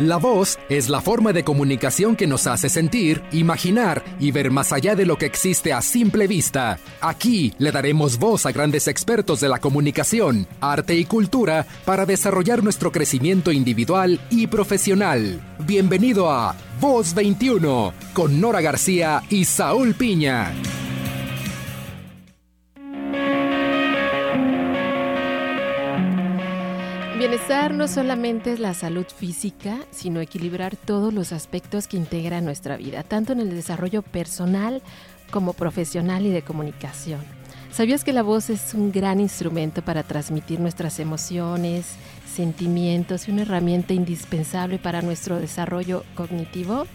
La voz es la forma de comunicación que nos hace sentir, imaginar y ver más allá de lo que existe a simple vista. Aquí le daremos voz a grandes expertos de la comunicación, arte y cultura para desarrollar nuestro crecimiento individual y profesional. Bienvenido a Voz 21 con Nora García y Saúl Piña. No solamente es la salud física, sino equilibrar todos los aspectos que integran nuestra vida, tanto en el desarrollo personal como profesional y de comunicación. ¿Sabías que la voz es un gran instrumento para transmitir nuestras emociones, sentimientos y una herramienta indispensable para nuestro desarrollo cognitivo?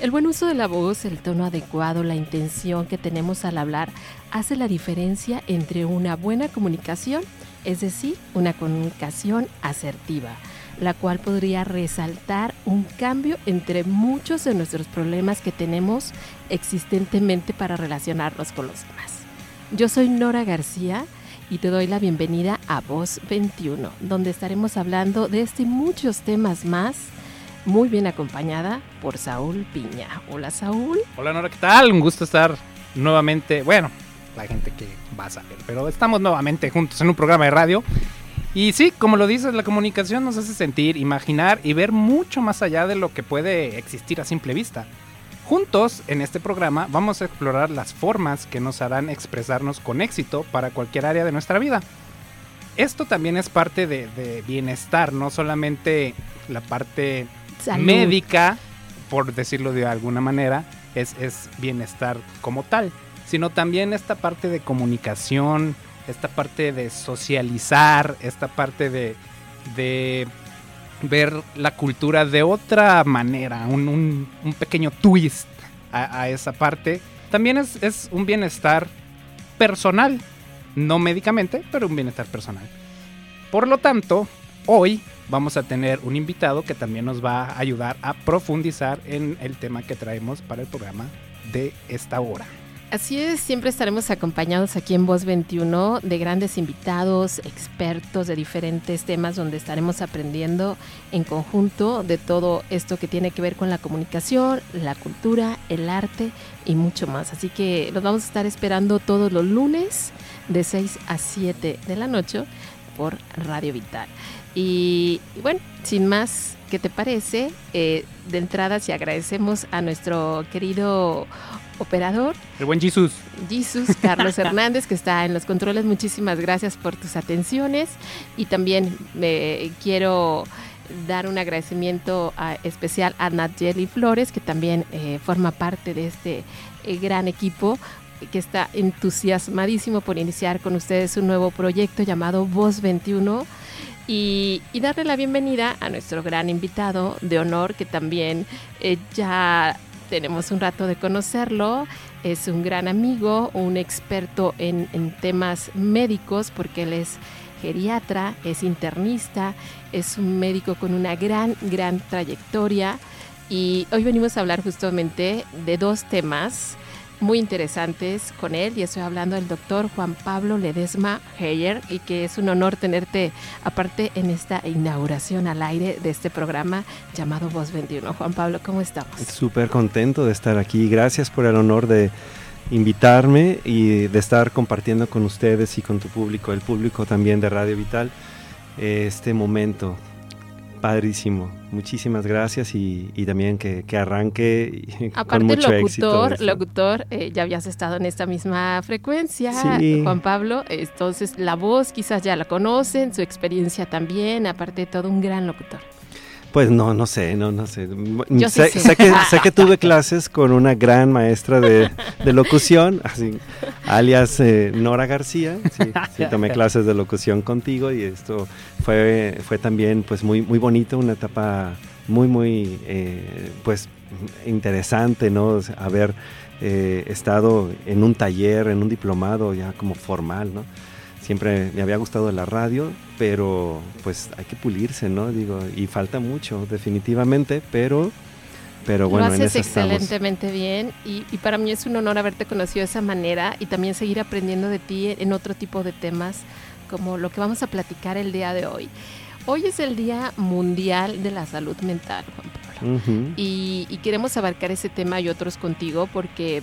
El buen uso de la voz, el tono adecuado, la intención que tenemos al hablar, hace la diferencia entre una buena comunicación es decir, una comunicación asertiva, la cual podría resaltar un cambio entre muchos de nuestros problemas que tenemos existentemente para relacionarnos con los demás. Yo soy Nora García y te doy la bienvenida a Voz 21, donde estaremos hablando de este y muchos temas más, muy bien acompañada por Saúl Piña. Hola Saúl. Hola Nora, ¿qué tal? Un gusto estar nuevamente, bueno, la gente que va a saber. Pero estamos nuevamente juntos en un programa de radio. Y sí, como lo dices, la comunicación nos hace sentir, imaginar y ver mucho más allá de lo que puede existir a simple vista. Juntos, en este programa, vamos a explorar las formas que nos harán expresarnos con éxito para cualquier área de nuestra vida. Esto también es parte de, bienestar, no solamente la parte médica, por decirlo de alguna manera, es, es bienestar como tal sino también esta parte de comunicación, esta parte de socializar, esta parte de, ver la cultura de otra manera, un, pequeño twist a, esa parte. También es, es un bienestar personal, no médicamente, pero un bienestar personal. Por lo tanto, hoy vamos a tener un invitado que también nos va a ayudar a profundizar en el tema que traemos para el programa de esta hora. Así es, siempre estaremos acompañados aquí en Voz 21 de grandes invitados, expertos de diferentes temas donde estaremos aprendiendo en conjunto de todo esto que tiene que ver con la comunicación, la cultura, el arte y mucho más. Así que los vamos a estar esperando todos los lunes de 6 a 7 de la noche por Radio Vital. Y, bueno, sin más, ¿qué te parece? Eh, de entrada, si agradecemos a nuestro querido operador. El buen Jesus. Jesus, Carlos Hernández, que está en los controles. Muchísimas gracias por tus atenciones. Y también me quiero dar un agradecimiento especial a Nayeli Flores, que también eh, forma parte de este eh, gran equipo que está entusiasmadísimo por iniciar con ustedes un nuevo proyecto llamado Voz 21. Y, darle la bienvenida a nuestro gran invitado de honor que también eh, ya tenemos un rato de conocerlo. Es un gran amigo, un experto en, temas médicos porque él es geriatra, es internista, es un médico con una gran, gran trayectoria. Y hoy venimos a hablar justamente de dos temas muy interesantes con él y estoy hablando del doctor Juan Pablo Ledesma Heyer y que es un honor tenerte aparte en esta inauguración al aire de este programa llamado Voz 21. Juan Pablo, ¿cómo estamos? Súper contento de estar aquí. Gracias por el honor de invitarme y de estar compartiendo con ustedes y con tu público, el público también de Radio Vital, este momento Padrísimo. Muchísimas gracias y, también que, arranque Aparte, con mucho locutor, locutor, eh, ya habías estado en esta misma frecuencia, Juan Pablo. Entonces, la voz quizás ya la conocen, su experiencia también, aparte de todo, un gran locutor. Pues no, no sé, no, no sé. sé, que, sé que tuve clases con una gran maestra de, locución, así, alias eh, Nora García. Sí, tomé clases de locución contigo y esto fue, fue también pues muy, muy bonito, una etapa muy, muy eh, pues interesante, ¿no? Haber eh, estado en un taller, en un diplomado ya como formal, ¿no? Siempre me había gustado la radio, pero pues hay que pulirse, ¿no? Digo, y falta mucho, definitivamente, pero, pero bueno, Lo haces excelentemente bien y, y, para mí es un honor haberte conocido de esa manera y también seguir aprendiendo de ti en otro tipo de temas como lo que vamos a platicar el día de hoy. Hoy es el Día Mundial de la Salud Mental, Juan Pablo. y, queremos abarcar ese tema y otros contigo porque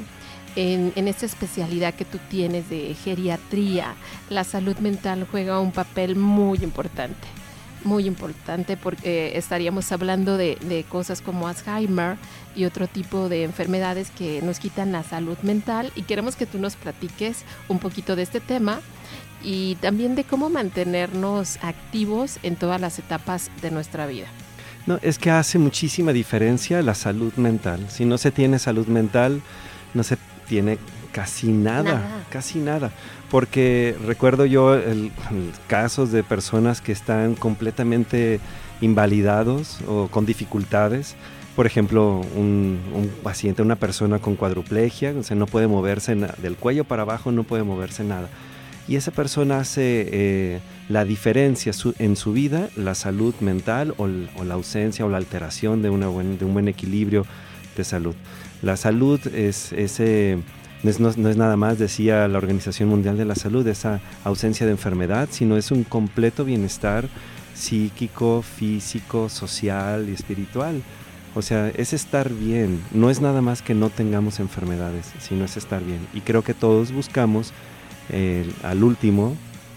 en, en, esta especialidad que tú tienes de geriatría, la salud mental juega un papel muy importante. Muy importante porque estaríamos hablando de, de cosas como Alzheimer y otro tipo de enfermedades que nos quitan la salud mental y queremos que tú nos platiques un poquito de este tema y también de cómo mantenernos activos en todas las etapas de nuestra vida. No, es que hace muchísima diferencia la salud mental. Si no se tiene salud mental, no se tiene casi nada, casi nada. Porque recuerdo yo el, casos de personas que están completamente invalidados o con dificultades. Por ejemplo, un, paciente, una persona con cuadruplegia, o sea, no puede moverse del cuello para abajo, no puede moverse nada y esa persona hace eh, la diferencia en su vida, la salud mental o, la ausencia o la alteración de, una de, un buen equilibrio de salud. La salud es ese... No es, no es, nada más, decía la Organización Mundial de la Salud, esa ausencia de enfermedad, sino es un completo bienestar psíquico, físico, social y espiritual. O sea, es estar bien, no es nada más que no tengamos enfermedades, sino es estar bien. Y creo que todos buscamos al último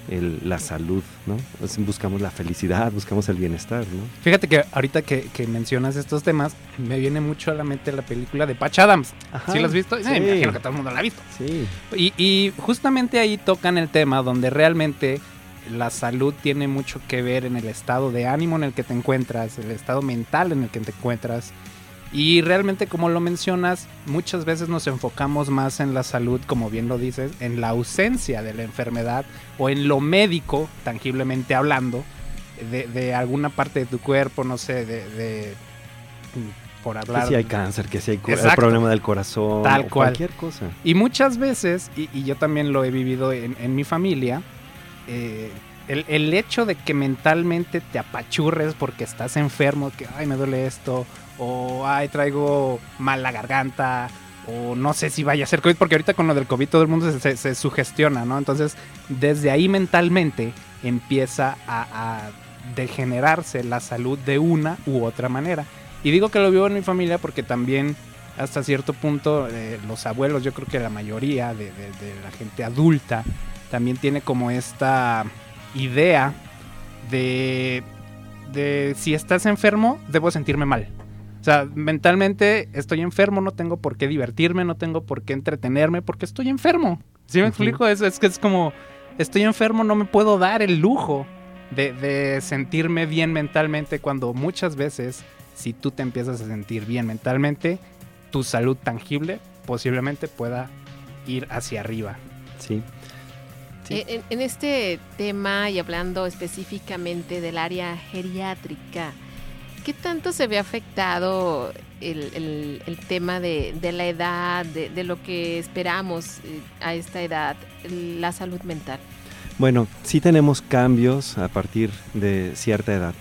la salud, ¿no? buscamos la felicidad, buscamos el bienestar, ¿no? Fíjate que ahorita que, mencionas estos temas, me viene mucho a la mente la película de Patch Adams. ¿Sí la has visto? Sí. me imagino que todo el mundo la ha visto. Sí. Y, y justamente ahí tocan el tema donde realmente la salud tiene mucho que ver en el estado de ánimo en el que te encuentras, el estado mental en el que te encuentras y realmente, como lo mencionas, muchas veces nos enfocamos más en la salud, como bien lo dices, en la ausencia de la enfermedad o en lo médico, tangiblemente hablando, de, alguna parte de tu cuerpo, no sé, de, por hablar. Que si hay cáncer, que si hay el problema del corazón, tal cual. cualquier cosa. Y muchas veces, y, yo también lo he vivido en, mi familia, eh, el, el, hecho de que mentalmente te apachurres porque estás enfermo, que ay me duele esto, o ay, traigo mal la garganta, o no sé si vaya a ser COVID, porque ahorita con lo del COVID todo el mundo se, sugestiona, ¿no? Entonces, desde ahí mentalmente empieza a, degenerarse la salud de una u otra manera. Y digo que lo vivo en mi familia porque también hasta cierto punto eh, los abuelos, yo creo que la mayoría de, la gente adulta, también tiene como esta idea de, de si estás enfermo, debo sentirme mal. O sea, mentalmente estoy enfermo, no tengo por qué divertirme, no tengo por qué entretenerme, porque estoy enfermo. ¿Sí me explico? Es, es que es como, estoy enfermo, no me puedo dar el lujo de, sentirme bien mentalmente cuando muchas veces, si tú te empiezas a sentir bien mentalmente, tu salud tangible posiblemente pueda ir hacia arriba. Sí. En, en, este tema y hablando específicamente del área geriátrica, ¿Qué tanto se ve afectado el, tema de, la edad, de, lo que esperamos eh, a esta edad, la salud mental? Bueno, sí tenemos cambios a partir de cierta edad.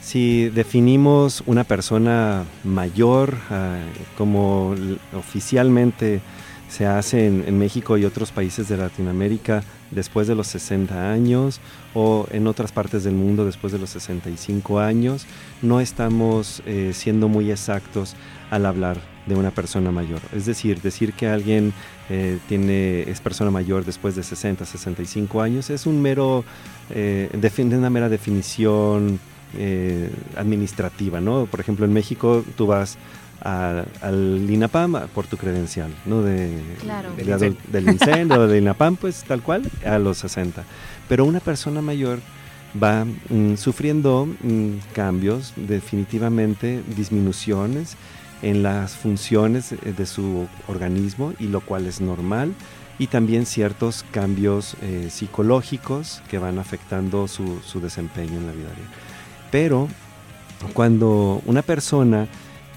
Si definimos una persona mayor, ah, como oficialmente se hace en, México y otros países de Latinoamérica después de los 60 años o en otras partes del mundo después de los 65 años, no estamos eh, siendo muy exactos al hablar de una persona mayor. Es decir, decir que alguien eh, tiene, es persona mayor después de 60, 65 años es un mero, eh, una mera definición eh, administrativa, ¿no? Por ejemplo, en México tú vas al INAPAM por tu credencial, ¿no? De, del incendio del INAPAM, pues tal cual, a los 60. Pero una persona mayor va mm, sufriendo mm, cambios, definitivamente disminuciones en las funciones de su organismo y lo cual es normal y también ciertos cambios eh, psicológicos que van afectando su, su desempeño en la vida diaria. Pero cuando una persona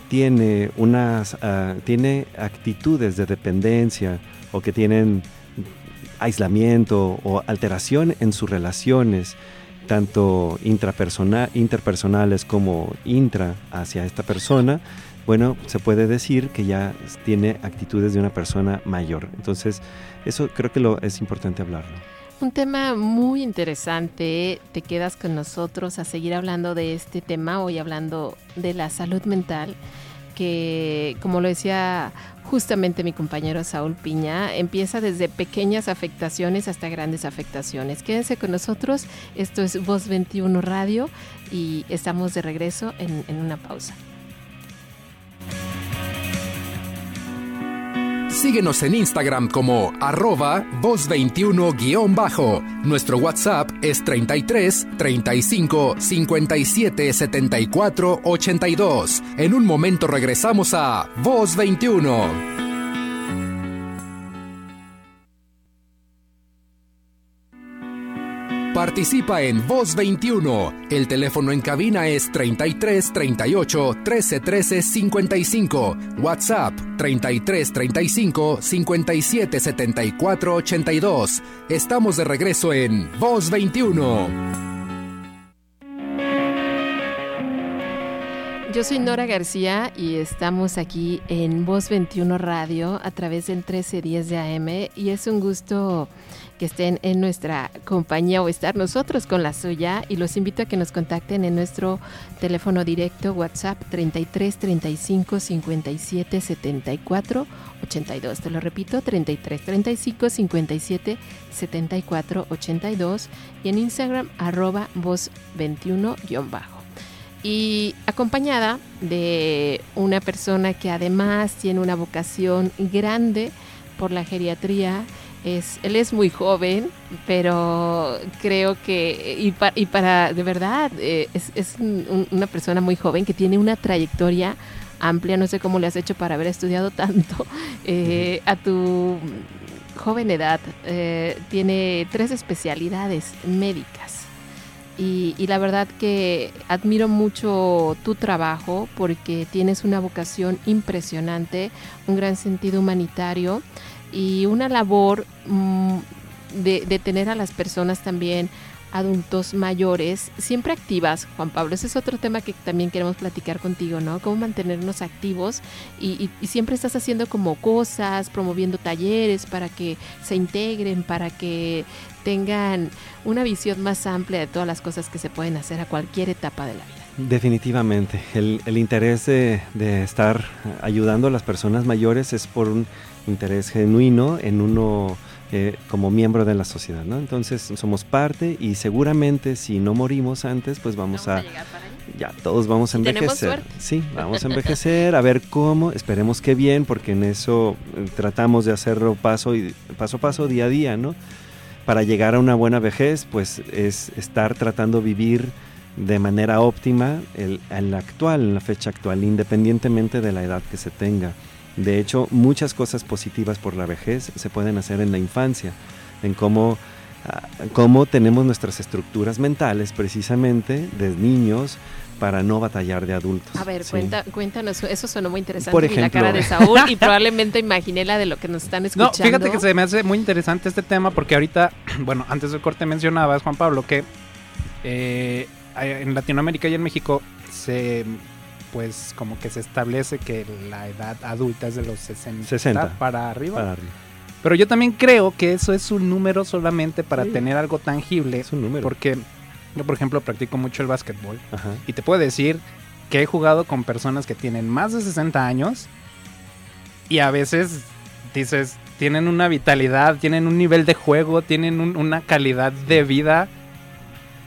tiene, unas, ah, tiene actitudes de dependencia o que tienen aislamiento o alteración en sus relaciones, tanto intrapersonal, interpersonales como intra hacia esta persona, bueno, se puede decir que ya tiene actitudes de una persona mayor. Entonces, eso creo que lo, es importante hablarlo. Un tema muy interesante. Te quedas con nosotros a seguir hablando de este tema, hoy hablando de la salud mental, que como lo decía justamente mi compañero Saúl Piña, empieza desde pequeñas afectaciones hasta grandes afectaciones. Quédense con nosotros, esto es Voz 21 Radio y estamos de regreso en, en una pausa. Síguenos en Instagram como arroba voz21-bajo. Nuestro WhatsApp es 33 35 57 74 82. En un momento regresamos a Voz 21. Participa en Voz 21. El teléfono en cabina es 33 38 13 13 55. WhatsApp 33 35 57 74 82. Estamos de regreso en Voz 21. Yo soy Nora García y estamos aquí en Voz 21 Radio a través del 1310 de AM y es un gusto que estén en nuestra compañía o estar nosotros con la suya. Y los invito a que nos contacten en nuestro teléfono directo WhatsApp 33 35 57 74 82. Te lo repito, 33 35 57 74 82 y en Instagram arroba voz 21 bajo y acompañada de una persona que además tiene una vocación grande por la geriatría es, él es muy joven, pero creo que, y, y para, de verdad, eh, es, es una persona muy joven que tiene una trayectoria amplia, no sé cómo le has hecho para haber estudiado tanto eh, a tu joven edad. Eh, tiene tres especialidades médicas. Y, y, la verdad que admiro mucho tu trabajo porque tienes una vocación impresionante, un gran sentido humanitario y una labor mm, de, tener a las personas también adultos mayores siempre activas, Juan Pablo. Ese es otro tema que también queremos platicar contigo, ¿no? Cómo mantenernos activos y, siempre estás haciendo como cosas, promoviendo talleres para que se integren, para que tengan una visión más amplia de todas las cosas que se pueden hacer a cualquier etapa de la vida. Definitivamente, el, el interés de, de estar ayudando a las personas mayores es por un interés genuino en uno eh, como miembro de la sociedad, ¿no? Entonces somos parte y seguramente si no morimos antes, pues vamos, a, ya todos vamos a envejecer. Sí, vamos a envejecer, a ver cómo, esperemos que bien, porque en eso eh, tratamos de hacerlo paso y paso a paso, día a día, ¿no? Para llegar a una buena vejez, pues es estar tratando de vivir de manera óptima el, en la actual, en la fecha actual, independientemente de la edad que se tenga. De hecho, muchas cosas positivas por la vejez se pueden hacer en la infancia, en cómo, ah, cómo tenemos nuestras estructuras mentales precisamente de niños para no batallar de adultos. A ver, cuéntanos, eso sonó muy interesante. Por ejemplo, la cara de Saúl y probablemente imaginé la de lo que nos están escuchando. No, fíjate que se me hace muy interesante este tema porque ahorita, bueno, antes del corte mencionabas, Juan Pablo, que eh, en Latinoamérica y en México se pues como que se establece que la edad adulta es de los 60, para, arriba. Pero yo también creo que eso es un número solamente para tener algo tangible. Es un número. Porque yo, por ejemplo, practico mucho el básquetbol. Y te puedo decir que he jugado con personas que tienen más de 60 años. Y a veces dices, tienen una vitalidad, tienen un nivel de juego, tienen una calidad de vida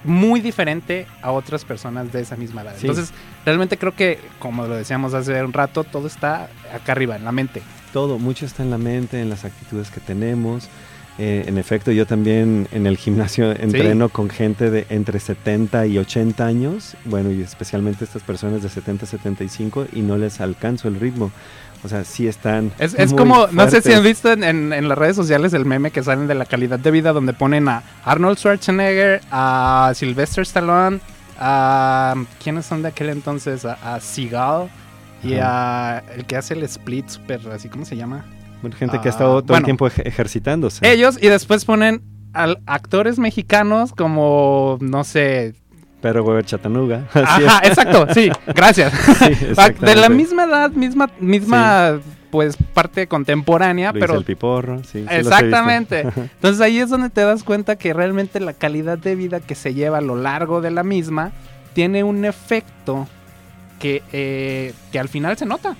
muy diferente a otras personas de esa misma edad. Entonces, realmente creo que, como lo decíamos hace un rato, todo está acá arriba, en la mente. Todo, mucho está en la mente, en las actitudes que tenemos. Eh, en efecto, yo también en el gimnasio entreno con gente de entre 70 y 80 años, bueno, y especialmente estas personas de 70 a 75, y no les alcanzo el ritmo. O sea, sí están. Es, es como, no sé si han visto en, las redes sociales el meme que salen de la calidad de vida donde ponen a Arnold Schwarzenegger, a Sylvester Stallone, a. ¿Quiénes son de aquel entonces? A, Seagal y a el que hace el split super, así, ¿cómo se llama? Gente que ha estado todo el tiempo ejercitándose. Ellos y después ponen a actores mexicanos como, no sé, pero Weber Chatanuga. Ajá, exacto, sí, gracias. de la misma edad, misma, misma pues parte contemporánea, pero el piporro, sí, exactamente. Entonces ahí es donde te das cuenta que realmente la calidad de vida que se lleva a lo largo de la misma tiene un efecto que, eh, que al final se nota.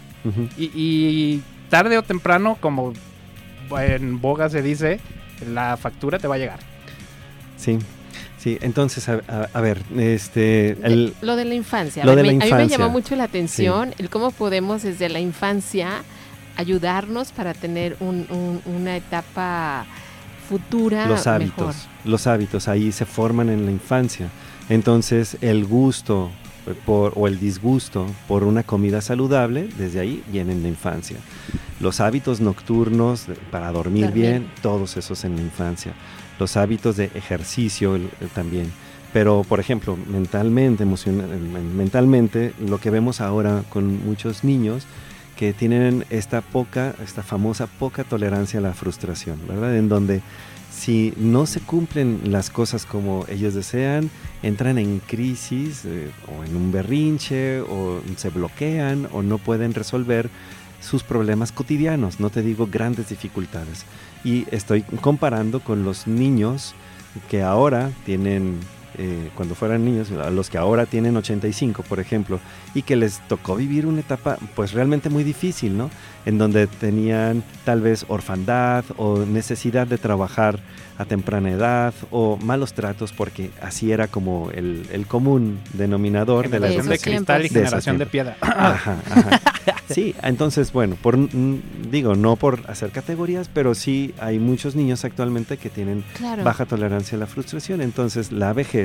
y, tarde o temprano, como en boga se dice, la factura te va a llegar. Sí, Sí, entonces, a, ver, este... lo de la infancia. a, mí me llamó mucho la atención el cómo podemos desde la infancia ayudarnos para tener una etapa futura Los hábitos, los hábitos ahí se forman en la infancia. Entonces, el gusto por, o el disgusto por una comida saludable, desde ahí viene en la infancia. Los hábitos nocturnos para dormir bien, todos esos en la infancia los hábitos de ejercicio también. Pero, por ejemplo, mentalmente, mentalmente, lo que vemos ahora con muchos niños que tienen esta poca, esta famosa poca tolerancia a la frustración, ¿verdad? En donde si no se cumplen las cosas como ellos desean, entran en crisis eh, o en un berrinche o se bloquean o no pueden resolver sus problemas cotidianos, no te digo grandes dificultades. Y estoy comparando con los niños que ahora tienen, eh, cuando fueran niños, a los que ahora tienen 85, por ejemplo, y que les tocó vivir una etapa pues realmente muy difícil, ¿no? En donde tenían tal vez orfandad o necesidad de trabajar a temprana edad o malos tratos porque así era como el, el común denominador de la generación de cristal y generación de piedra. Ajá, ajá. Sí, entonces, bueno, por, digo, no por hacer categorías, pero sí hay muchos niños actualmente que tienen baja tolerancia a la frustración. Entonces, la vejez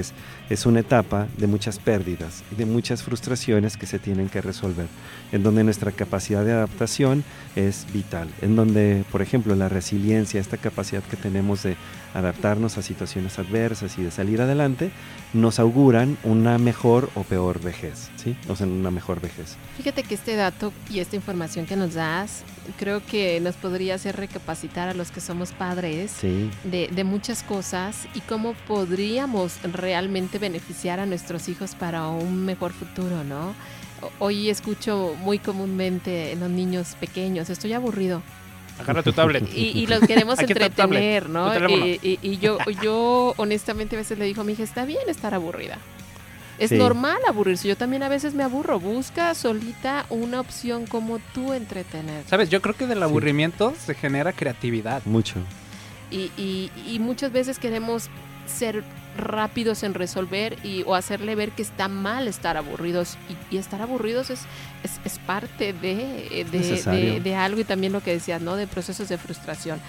es una etapa de muchas pérdidas, de muchas frustraciones que se tienen que resolver, en donde nuestra capacidad de adaptación es vital, en donde, por ejemplo, la resiliencia, esta capacidad que tenemos de adaptarnos a situaciones adversas y de salir adelante, nos auguran una mejor o peor vejez, ¿sí? O sea, una mejor vejez. Fíjate que este dato y esta información que nos das, creo que nos podría hacer recapacitar a los que somos padres de, de muchas cosas y cómo podríamos realmente beneficiar a nuestros hijos para un mejor futuro, ¿no? Hoy escucho muy comúnmente en los niños pequeños, estoy aburrido, Agarra tu tablet. Y, los queremos entretener, ¿no? Y, yo, yo honestamente a veces le digo a mi hija, está bien estar aburrida. Es normal aburrirse. Yo también a veces me aburro. Busca solita una opción como tú entretener. Sabes, yo creo que del aburrimiento se genera creatividad. Mucho. Y, y, muchas veces queremos ser rápidos en resolver y, o hacerle ver que está mal estar aburridos. Y, estar aburridos es, es, parte de, de, de, algo y también lo que decías, ¿no? De procesos de frustración.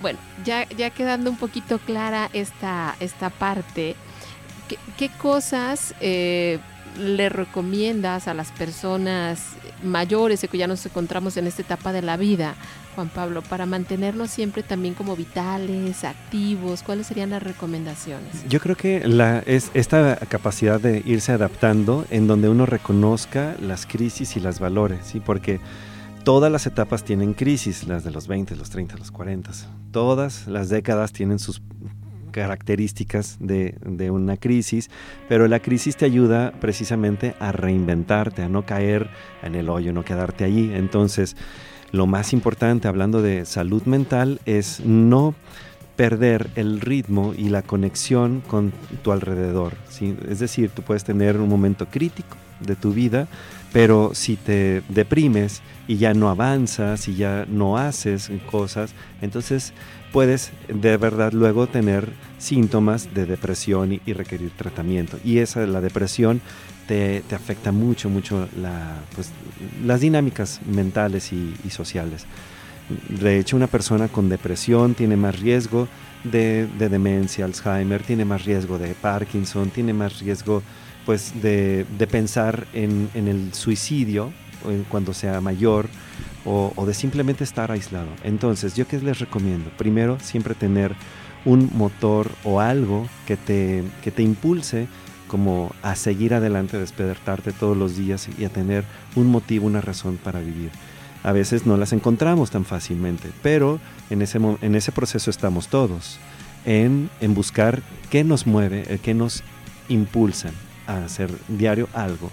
Bueno, ya, ya quedando un poquito clara esta, esta parte, ¿qué, qué cosas eh, le recomiendas a las personas mayores que ya nos encontramos en esta etapa de la vida, Juan Pablo, para mantenernos siempre también como vitales, activos? ¿Cuáles serían las recomendaciones? Yo creo que la, es esta capacidad de irse adaptando en donde uno reconozca las crisis y las valores, ¿sí? porque todas las etapas tienen crisis, las de los 20, los 30, los 40. Todas las décadas tienen sus características de, de, una crisis, pero la crisis te ayuda precisamente a reinventarte, a no caer en el hoyo, no quedarte allí. Entonces, lo más importante, hablando de salud mental, es no perder el ritmo y la conexión con tu alrededor. Es decir, tú puedes tener un momento crítico de tu vida, pero si te deprimes y ya no avanzas y ya no haces cosas, entonces puedes de verdad luego tener síntomas de depresión y, requerir tratamiento. Y esa, la depresión te, afecta mucho, mucho la, pues, las dinámicas mentales y, sociales. De hecho, una persona con depresión tiene más riesgo de, demencia, Alzheimer, tiene más riesgo de Parkinson, tiene más riesgo pues, de, pensar en, en el suicidio cuando sea mayor o, de simplemente estar aislado. Entonces, ¿yo qué les recomiendo? Primero, siempre tener un motor o algo que te, que te impulse como a seguir adelante, a despertarte todos los días y a tener un motivo, una razón para vivir. A veces no las encontramos tan fácilmente, pero en ese, en ese proceso estamos todos, en, en buscar qué nos mueve, eh, qué nos impulsa a hacer diario algo.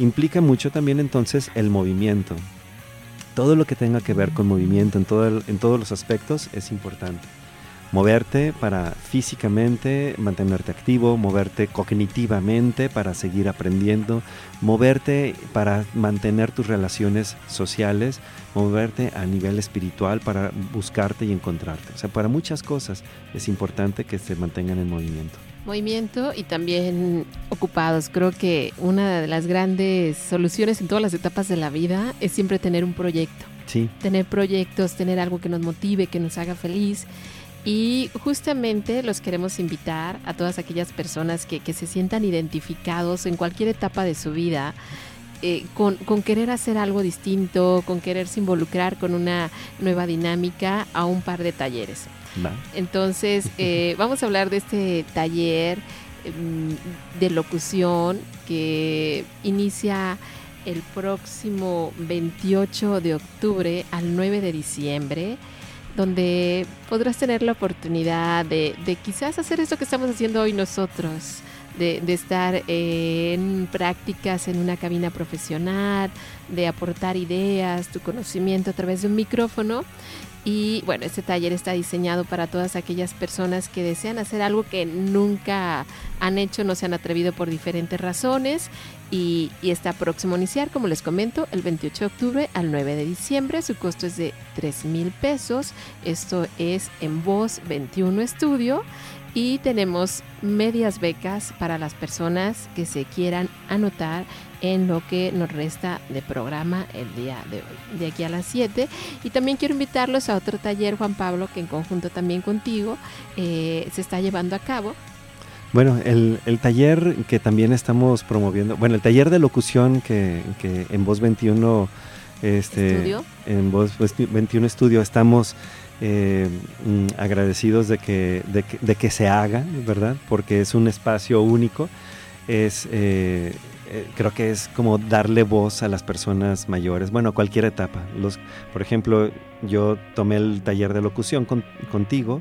Implica mucho también entonces el movimiento, todo lo que tenga que ver con movimiento en, todo en todos los aspectos es importante. Moverte para físicamente mantenerte activo, moverte cognitivamente para seguir aprendiendo, moverte para mantener tus relaciones sociales, moverte a nivel espiritual para buscarte y encontrarte. O sea, para muchas cosas es importante que se mantengan en movimiento. Movimiento y también ocupados. Creo que una de las grandes soluciones en todas las etapas de la vida es siempre tener un proyecto. Sí. Tener proyectos, tener algo que nos motive, que nos haga feliz y justamente los queremos invitar a todas aquellas personas que, se sientan identificados en cualquier etapa de su vida. Eh, con, querer hacer algo distinto, con quererse involucrar con una nueva dinámica a un par de talleres. Entonces, eh, vamos a hablar de este taller mm, de locución que inicia el próximo 28 de octubre al 9 de diciembre donde podrás tener la oportunidad de, quizás hacer esto que estamos haciendo hoy nosotros, de, estar en prácticas en una cabina profesional, de aportar ideas, tu conocimiento a través de un micrófono. Y bueno, este taller está diseñado para todas aquellas personas que desean hacer algo que nunca han hecho, no se han atrevido por diferentes razones y, está próximo a iniciar, como les comento, el 28 de octubre al 9 de diciembre. Su costo es de 3 mil pesos. Esto es en Voz 21 Estudio. Y tenemos medias becas para las personas que se quieran anotar en lo que nos resta de programa el día de hoy, de aquí a las 7. Y también quiero invitarlos a otro taller, Juan Pablo, que en conjunto también contigo eh, se está llevando a cabo bueno, el, taller que también estamos promoviendo, bueno, el taller de locución que, en Voz 21, este, en Voz 21 Estudio estamos eh, mm, agradecidos de que, de que, se haga, ¿verdad? Porque es un espacio único, es... Eh, eh, creo que es como darle voz a las personas mayores, bueno, a cualquier etapa. Los, por ejemplo, yo tomé el taller de locución contigo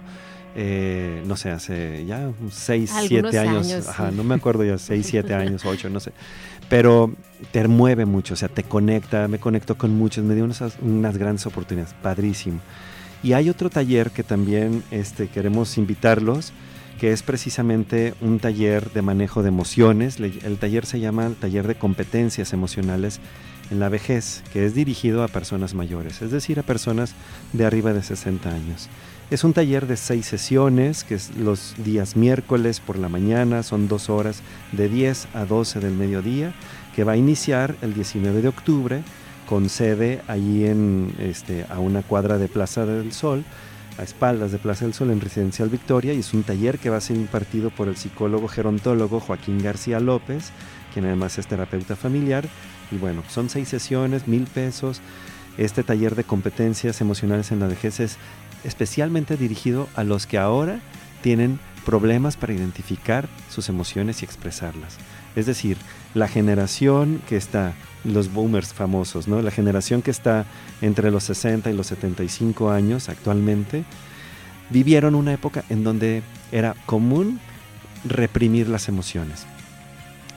eh, no sé, hace ya 6, 7 años, ajá, no me acuerdo ya, 6, 7 años, 8, no sé, pero te mueve mucho, o sea, te conecta, me conecto con muchos, me dio unas, unas grandes oportunidades, padrísimo. Y hay otro taller que también este, queremos invitarlos, que es precisamente un taller de manejo de emociones. El taller se llama el taller de competencias emocionales en la vejez, que es dirigido a personas mayores, es decir, a personas de arriba de 60 años. Es un taller de seis sesiones, que es los días miércoles por la mañana, son dos horas de 10 a 12 del mediodía, que va a iniciar el 19 de octubre con sede allí en, este, a una cuadra de Plaza del Sol, a espaldas de Plaza del Sol en Residencial Victoria, y es un taller que va a ser impartido por el psicólogo gerontólogo Joaquín García López, quien además es terapeuta familiar. Y bueno, son seis sesiones, mil pesos. Este taller de competencias emocionales en la vejez es especialmente dirigido a los que ahora tienen problemas para identificar sus emociones y expresarlas. Es decir, la generación que está, los boomers famosos, ¿no? la generación que está entre los 60 y los 75 años actualmente, vivieron una época en donde era común reprimir las emociones.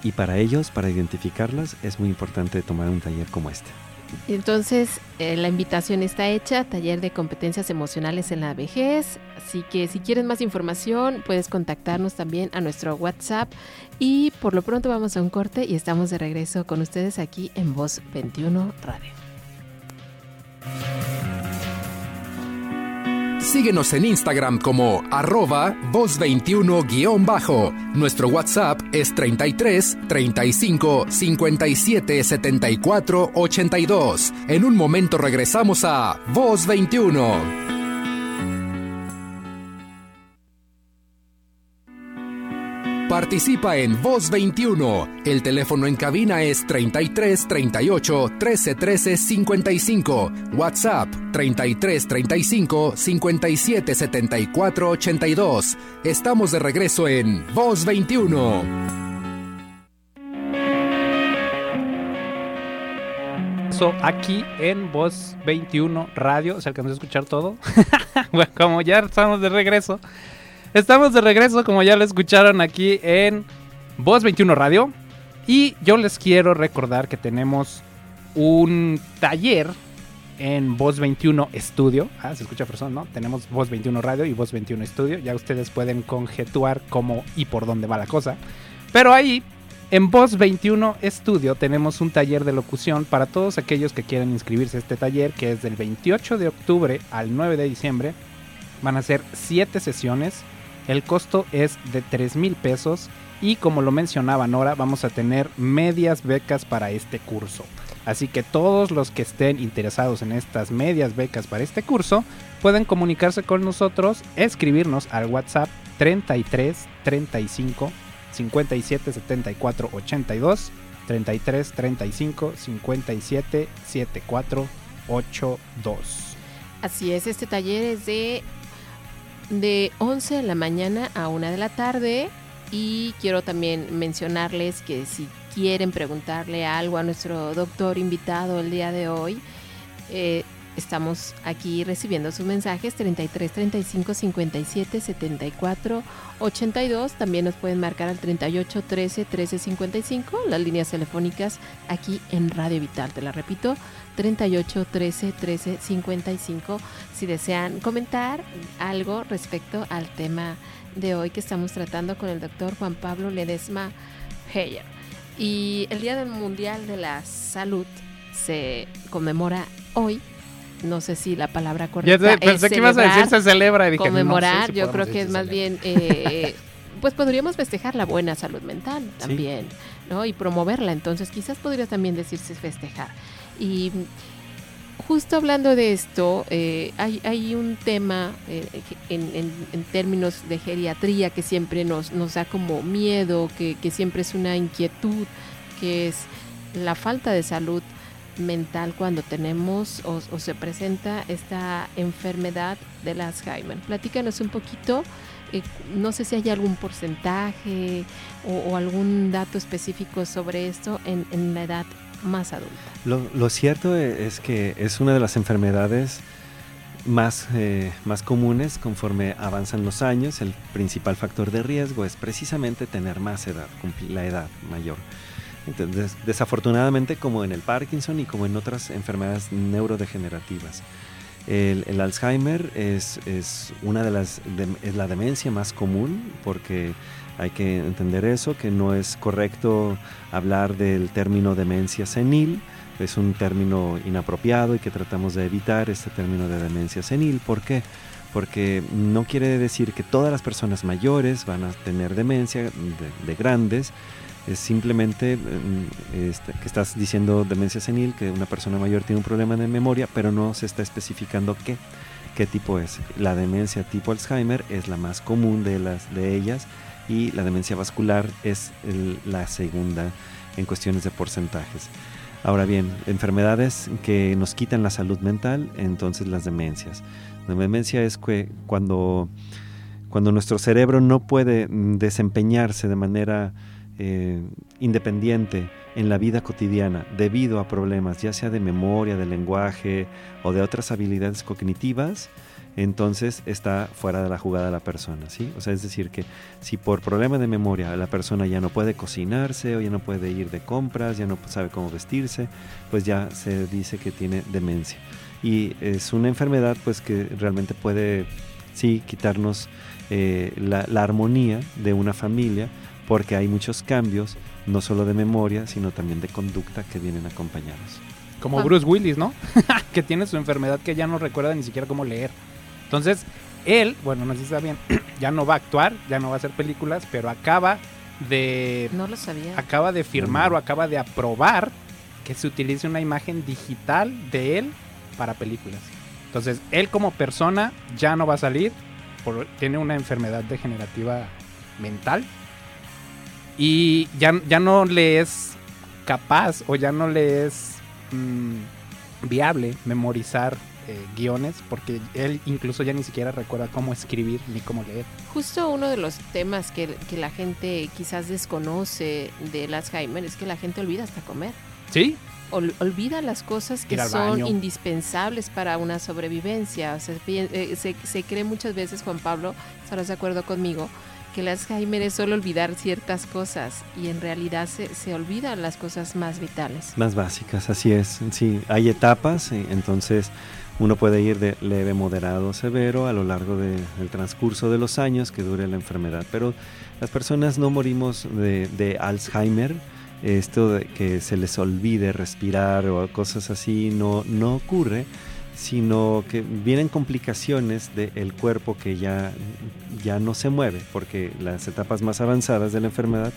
Y para ellos, para identificarlas, es muy importante tomar un taller como este. Entonces, eh, la invitación está hecha, taller de competencias emocionales en la vejez. Así que si quieres más información, puedes contactarnos también a nuestro WhatsApp. Y por lo pronto vamos a un corte y estamos de regreso con ustedes aquí en Voz 21 Radio. Síguenos en Instagram como arroba voz21-bajo. Nuestro WhatsApp es 33 35 57 74 82. En un momento regresamos a Voz 21. Participa en Voz 21. El teléfono en cabina es 33 38 13 13 55. WhatsApp 33 35 57 74 82. Estamos de regreso en Voz 21. aquí en Voz 21 Radio. ¿Se alcanzó a escuchar todo? bueno, como ya estamos de regreso, Estamos de regreso, como ya lo escucharon aquí en Voz 21 Radio. Y yo les quiero recordar que tenemos un taller en Voz 21 Studio. Ah, se escucha persona, ¿no? Tenemos Voz 21 Radio y Voz 21 Studio. Ya ustedes pueden conjetuar cómo y por dónde va la cosa. Pero ahí, en Voz 21 Studio, tenemos un taller de locución para todos aquellos que quieran inscribirse a este taller, que es del 28 de octubre al 9 de diciembre. Van a ser 7 sesiones. El costo es de 3 mil pesos. Y como lo mencionaba Nora, vamos a tener medias becas para este curso. Así que todos los que estén interesados en estas medias becas para este curso pueden comunicarse con nosotros, escribirnos al WhatsApp 33 35 57 74 82 33 35 57 74 82. Así es, este taller es de de 11 de la mañana a 1 de la tarde. Y quiero también mencionarles que si quieren preguntarle algo a nuestro doctor invitado el día de hoy, eh, estamos aquí recibiendo sus mensajes 33 35 57 74 82. También nos pueden marcar al 38 13 13 55, las líneas telefónicas aquí en Radio Vital. Te la repito, 38 13 13 55. Si desean comentar algo respecto al tema de hoy que estamos tratando con el doctor Juan Pablo Ledesma Heyer. Y el Día del Mundial de la Salud se conmemora hoy. No sé si la palabra correcta pensé que ibas a decir se celebra. Y conmemorar, yo creo que es más bien, eh, pues podríamos festejar la buena salud mental también, ¿no? Y promoverla. Entonces, quizás podría también decirse festejar. Y justo hablando de esto, eh, hay, un tema eh, en, términos de geriatría que siempre nos, nos da como miedo, que, siempre es una inquietud, que es la falta de salud mental cuando tenemos o, se presenta esta enfermedad del Alzheimer. Platícanos un poquito, eh, no sé si hay algún porcentaje o, algún dato específico sobre esto en, la edad más adulta. Lo, cierto e, es que es una de las enfermedades más, eh, más comunes conforme avanzan los años. El principal factor de riesgo es precisamente tener más edad, la edad mayor. Desafortunadamente, como en el Parkinson y como en otras enfermedades neurodegenerativas, el, Alzheimer es, es, una de las es la demencia más común porque hay que entender eso, que no es correcto hablar del término demencia senil, es un término inapropiado y que tratamos de evitar este término de demencia senil. ¿Por qué? Porque no quiere decir que todas las personas mayores van a tener demencia de, grandes, es simplemente mm, este, que estás diciendo demencia senil, que una persona mayor tiene un problema de memoria, pero no se está especificando qué, qué tipo es. La demencia tipo Alzheimer es la más común de, las, de ellas y la demencia vascular es la segunda en cuestiones de porcentajes. Ahora bien, enfermedades que nos quitan la salud mental, entonces las demencias. La demencia es que cuando, cuando nuestro cerebro no puede desempeñarse de manera eh, independiente en la vida cotidiana debido a problemas ya sea de memoria, de lenguaje o de otras habilidades cognitivas, entonces está fuera de la jugada la persona, ¿sí? O sea, es decir, que si por problema de memoria la persona ya no puede cocinarse o ya no puede ir de compras, ya no sabe cómo vestirse, pues ya se dice que tiene demencia. Y es una enfermedad pues que realmente puede, sí, quitarnos eh, la, armonía de una familia porque hay muchos cambios, no solo de memoria, sino también de conducta que vienen acompañados. Como Bruce Willis, ¿no? que tiene su enfermedad que ya no recuerda ni siquiera cómo leer. Entonces, él, bueno, no sé si está bien, ya no va a actuar, ya no va a hacer películas, pero acaba de... No lo sabía. Acaba de firmar o acaba de aprobar que se utilice una imagen digital de él para películas. Entonces, él como persona ya no va a salir, tiene una enfermedad degenerativa mental y ya, ya no le es capaz o ya no le es mm, viable memorizar eh, guiones porque él incluso ya ni siquiera recuerda cómo escribir ni cómo leer. Justo uno de los temas que, la gente quizás desconoce del Alzheimer es que la gente olvida hasta comer. Sí. olvida las cosas que son indispensables para una sobrevivencia. O sea, eh, se, se, cree muchas veces, Juan Pablo, estarás de acuerdo conmigo, que el Alzheimer es solo olvidar ciertas cosas y en realidad se, se olvidan las cosas más vitales. Más básicas, así es. Sí, hay etapas, eh, entonces uno puede ir de leve, moderado, severo a lo largo del transcurso de los años que dure la enfermedad. Pero las personas no morimos de, de Alzheimer, esto de que se les olvide respirar o cosas así no, no ocurre sino que vienen complicaciones del cuerpo que ya, ya no se mueve, porque las etapas más avanzadas de la enfermedad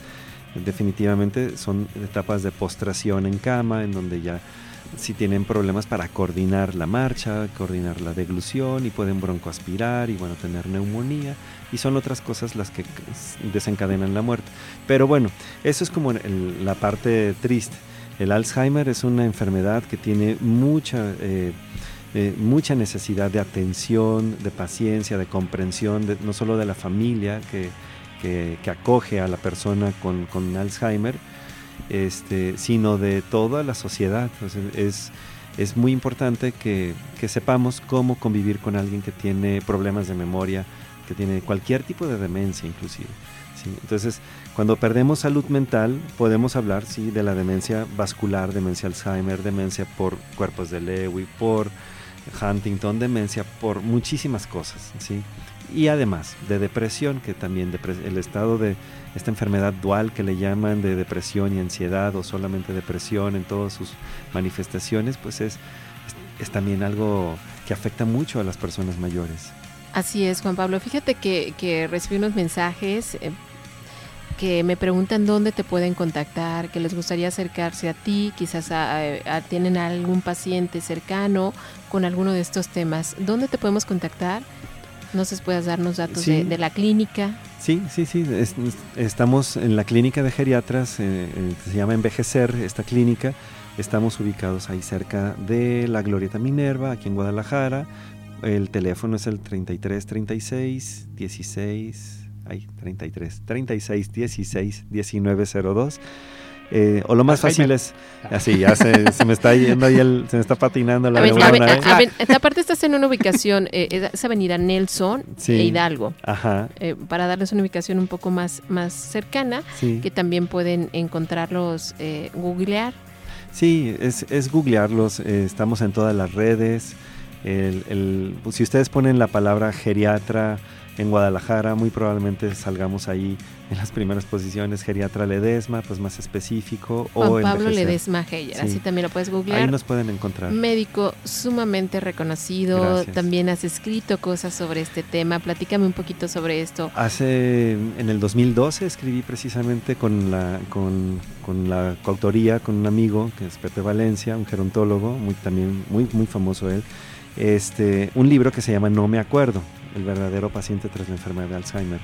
definitivamente son etapas de postración en cama, en donde ya si tienen problemas para coordinar la marcha, coordinar la deglución y pueden broncoaspirar y bueno, tener neumonía y son otras cosas las que desencadenan la muerte. Pero bueno, eso es como la parte triste. El Alzheimer es una enfermedad que tiene mucha... Eh, eh, mucha necesidad de atención, de paciencia, de comprensión, no solo de la familia que, acoge a la persona con, Alzheimer, este, sino de toda la sociedad. es, es muy importante que, sepamos cómo convivir con alguien que tiene problemas de memoria, que tiene cualquier tipo de demencia inclusive. Entonces, cuando perdemos salud mental, podemos hablar sí, de la demencia vascular, demencia Alzheimer, demencia por cuerpos de Lewy, por Huntington, demencia, por muchísimas cosas, ¿sí? Y además de depresión, que también el estado de esta enfermedad dual que le llaman de depresión y ansiedad o solamente depresión en todas sus manifestaciones, pues es, es, también algo que afecta mucho a las personas mayores. Así es, Juan Pablo. Fíjate que, que recibí unos mensajes eh, que me preguntan dónde te pueden contactar, que les gustaría acercarse a ti, quizás tienen algún paciente cercano con alguno de estos temas. ¿Dónde te podemos contactar? No sé si puedas darnos datos de, la clínica. Sí, sí, sí. estamos en la clínica de geriatras, eh, eh, se llama Envejecer, esta clínica. Estamos ubicados ahí cerca de la Glorieta Minerva, aquí en Guadalajara. El teléfono es el 3336 16 ay, 33, 36, 16, 19, 02. Eh, o lo más fácil es, así, ya se, me está yendo ahí, el, se me está patinando la neurona. ¿eh? aparte estás en una ubicación, eh, es avenida Nelson e Hidalgo, Ajá. Eh, para darles una ubicación un poco más, más cercana, que también pueden encontrarlos, eh, googlear. Sí, es, es googlearlos, estamos en todas las redes, el, el, si ustedes ponen la palabra geriatra, en Guadalajara, muy probablemente salgamos ahí en las primeras posiciones, geriatra Ledesma, pues más específico. Juan o Pablo Ledesma Heyer, así también lo puedes googlear. Ahí nos pueden encontrar. Médico sumamente reconocido, también has escrito cosas sobre este tema, platícame un poquito sobre esto. Hace, en el 2012 escribí precisamente con la, con, con la coautoría, con un amigo, que es Pepe Valencia, un gerontólogo, muy, también muy, muy famoso él, este, un libro que se llama No me acuerdo, el verdadero paciente tras la enfermedad de Alzheimer.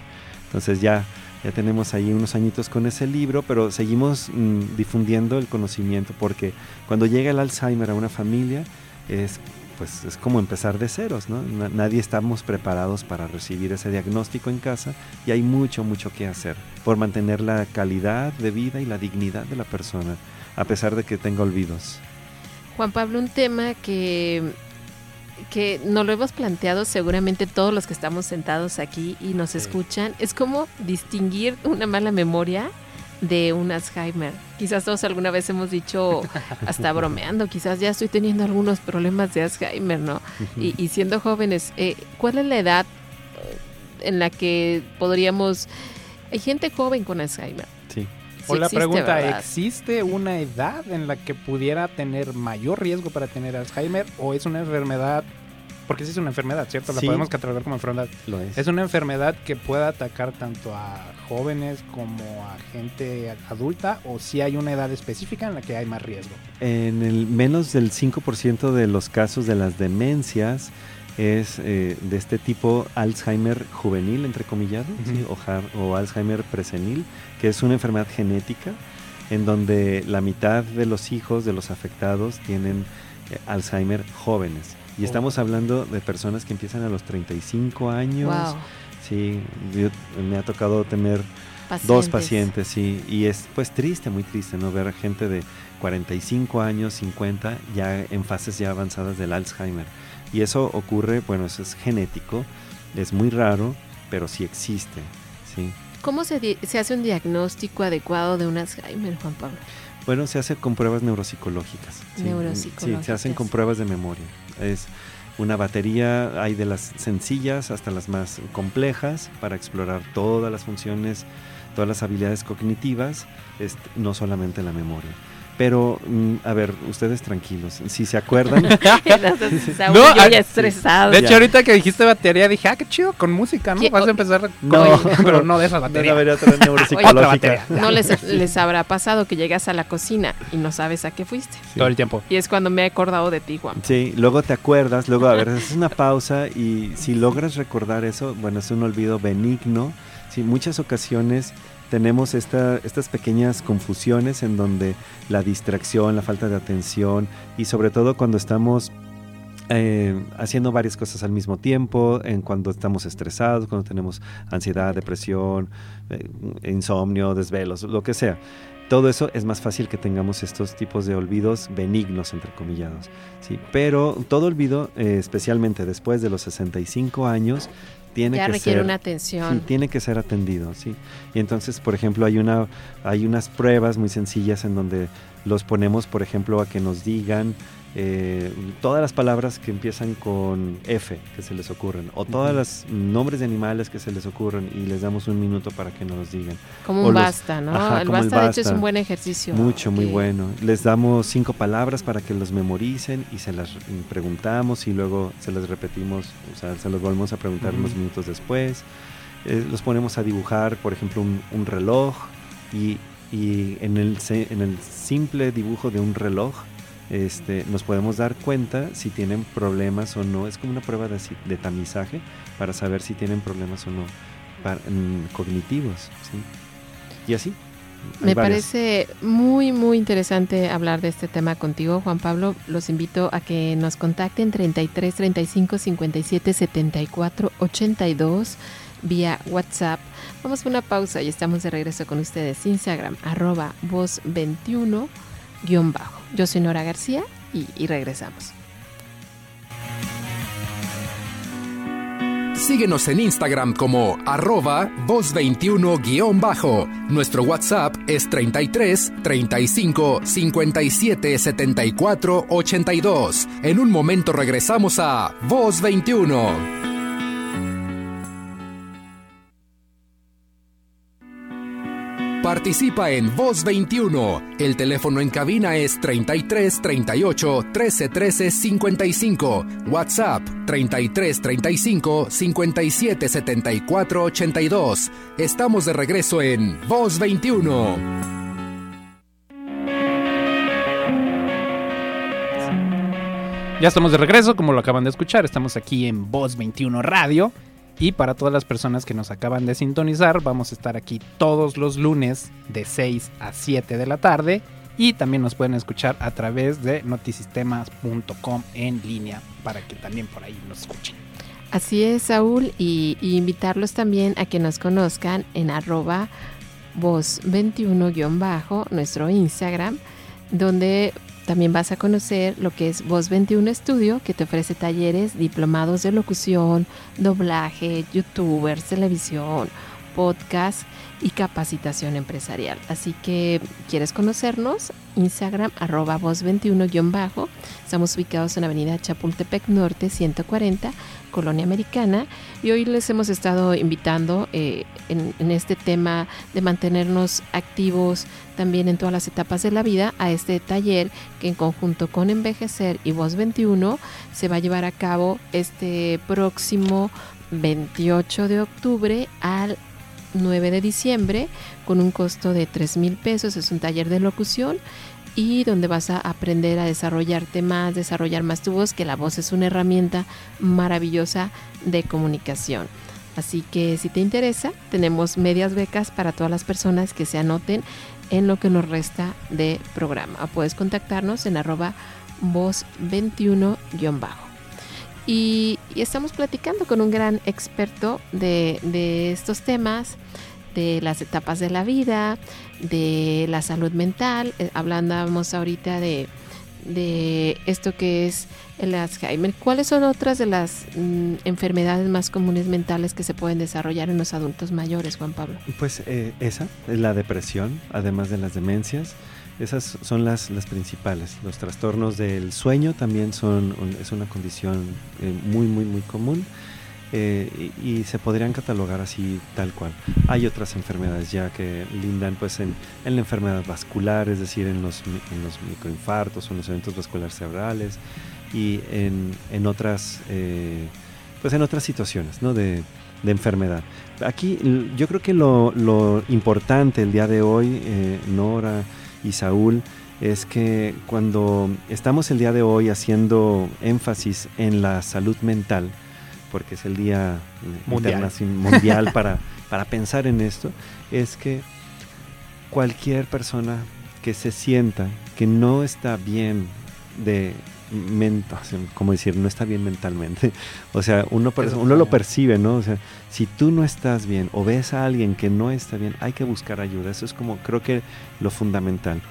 Entonces ya, ya tenemos ahí unos añitos con ese libro, pero seguimos mm, difundiendo el conocimiento porque cuando llega el Alzheimer a una familia es pues es como empezar de ceros, ¿no? Nadie estamos preparados para recibir ese diagnóstico en casa y hay mucho, mucho que hacer por mantener la calidad de vida y la dignidad de la persona, a pesar de que tenga olvidos. Juan Pablo, un tema que que nos lo hemos planteado seguramente todos los que estamos sentados aquí y nos escuchan, es como distinguir una mala memoria de un Alzheimer. Quizás todos alguna vez hemos dicho, hasta bromeando, quizás ya estoy teniendo algunos problemas de Alzheimer, ¿no? y, siendo jóvenes, eh, ¿cuál es la edad eh, en la que podríamos... Hay gente joven con Alzheimer. Sí. o la pregunta, ¿existe una edad en la que pudiera tener mayor riesgo para tener Alzheimer o es una enfermedad porque sí es una enfermedad, ¿cierto? La podemos catalogar como enfermedad. Lo es. Es una enfermedad que puede atacar tanto a jóvenes como a gente adulta o si hay una edad específica en la que hay más riesgo. En el menos del 5% de los casos de las demencias es eh, de este tipo Alzheimer juvenil, entre comillas, o, Alzheimer presenil, que es una enfermedad genética en donde la mitad de los hijos de los afectados tienen eh, Alzheimer jóvenes. Y estamos hablando de personas que empiezan a los 35 años. Sí, me ha tocado tener dos pacientes, sí, y es pues triste, muy triste, ¿no? Ver a gente de 45 años, 50, ya en fases ya avanzadas del Alzheimer. Y eso ocurre, bueno, eso es genético, es muy raro, pero sí existe, ¿sí? ¿Cómo se, se hace un diagnóstico adecuado de un Alzheimer, Juan Pablo? Bueno, se hace con pruebas neuropsicológicas. Neuropsicológicas. Sí, se hacen con pruebas de memoria. Es una batería, hay de las sencillas hasta las más complejas para explorar todas las funciones, todas las habilidades cognitivas, no solamente la memoria. Pero, mm, a ver, ustedes tranquilos, si se acuerdan. no, yo ya estresado. De hecho, ahorita que dijiste batería, dije, ah, qué chido, con música, ¿no? Vas a empezar con, no, pero no de esa batería. No otra neuropsicológica. no les, les, habrá pasado que llegas a la cocina y no sabes a qué fuiste. Todo el tiempo. Y es cuando me he acordado de ti, Juan. Sí, luego te acuerdas, luego, a ver, es una pausa y si logras recordar eso, bueno, es un olvido benigno. Sí, muchas ocasiones tenemos esta, estas pequeñas confusiones en donde la distracción, la falta de atención y sobre todo cuando estamos eh, haciendo varias cosas al mismo tiempo, en cuando estamos estresados, cuando tenemos ansiedad, depresión, eh, insomnio, desvelos, lo que sea. Todo eso es más fácil que tengamos estos tipos de olvidos benignos, entre comillados. ¿sí? Pero todo olvido, eh, especialmente después de los 65 años, tiene ya que requiere ser, una atención. tiene que ser atendido, sí. Y entonces, por ejemplo, hay una hay unas pruebas muy sencillas en donde los ponemos, por ejemplo, a que nos digan eh, todas las palabras que empiezan con F que se les ocurren o todos los nombres de animales que se les ocurren y les damos un minuto para que nos digan. Como un basta, ¿no? el, basta, de hecho es un buen ejercicio. Mucho, muy bueno. Les damos cinco palabras para que los memoricen y se las preguntamos y luego se las repetimos, o sea, se los volvemos a preguntar unos minutos después. Eh, los ponemos a dibujar, por ejemplo, un, reloj y, y en, el, en el simple dibujo de un reloj este, nos podemos dar cuenta si tienen problemas o no. Es como una prueba de, tamizaje para saber si tienen problemas o no mm, cognitivos. Y así. Me parece muy, muy interesante hablar de este tema contigo, Juan Pablo. Los invito a que nos contacten 33 35 57 74 82 vía WhatsApp. Vamos a una pausa y estamos de regreso con ustedes. Instagram, arroba voz 21 guion bajo. Yo soy Nora García y, regresamos. Síguenos en Instagram como arroba voz21-bajo. Nuestro WhatsApp es 33 35 57 74 82. En un momento regresamos a Voz 21. Participa en Voz 21. El teléfono en cabina es 33 38 13 13 55. WhatsApp 33 35 57 74 82. Estamos de regreso en Voz 21. Ya estamos de regreso, como lo acaban de escuchar, estamos aquí en Voz 21 Radio. Y para todas las personas que nos acaban de sintonizar, vamos a estar aquí todos los lunes de 6 a 7 de la tarde. Y también nos pueden escuchar a través de notisistemas.com en línea para que también por ahí nos escuchen. Así es, Saúl, y, invitarlos también a que nos conozcan en arroba voz21-bajo, nuestro Instagram, donde también vas a conocer lo que es Voz 21 Studio, que te ofrece talleres, diplomados de locución, doblaje, youtubers, televisión, podcast y capacitación empresarial. Así que, ¿quieres conocernos? Instagram, arroba voz21-bajo. Estamos ubicados en Avenida Chapultepec Norte 140, Colonia Americana. Y hoy les hemos estado invitando eh, en, este tema de mantenernos activos también en todas las etapas de la vida a este taller que en conjunto con Envejecer y Voz 21 se va a llevar a cabo este próximo 28 de octubre al 9 de diciembre con un costo de 3 mil pesos. Es un taller de locución y donde vas a aprender a desarrollarte más, desarrollar más tu voz, que la voz es una herramienta maravillosa de comunicación. Así que si te interesa, tenemos medias becas para todas las personas que se anoten en lo que nos resta de programa. Puedes contactarnos en arroba voz21- y, y, estamos platicando con un gran experto de, de, estos temas, de las etapas de la vida, de la salud mental. Eh, hablábamos ahorita de, de, esto que es el Alzheimer. ¿Cuáles son otras de las mm, enfermedades más comunes mentales que se pueden desarrollar en los adultos mayores, Juan Pablo? Pues eh, esa, la depresión, además de las demencias. Esas son las, las principales. Los trastornos del sueño también son es una condición eh, muy, muy, muy común. Eh, y, se podrían catalogar así tal cual. Hay otras enfermedades ya que lindan pues en, en la enfermedad vascular, es decir, en los, en los microinfartos o en los eventos vasculares cerebrales y en, en otras eh, pues en otras situaciones ¿no? de, de, enfermedad. Aquí yo creo que lo, lo importante el día de hoy, eh, Nora y Saúl, es que cuando estamos el día de hoy haciendo énfasis en la salud mental, porque es el Día Mundial, mundial para, para pensar en esto, es que cualquier persona que se sienta que no está bien de como decir, no está bien mentalmente. O sea, uno, uno lo percibe, ¿no? O sea, si tú no estás bien o ves a alguien que no está bien, hay que buscar ayuda. Eso es como, creo que lo fundamental.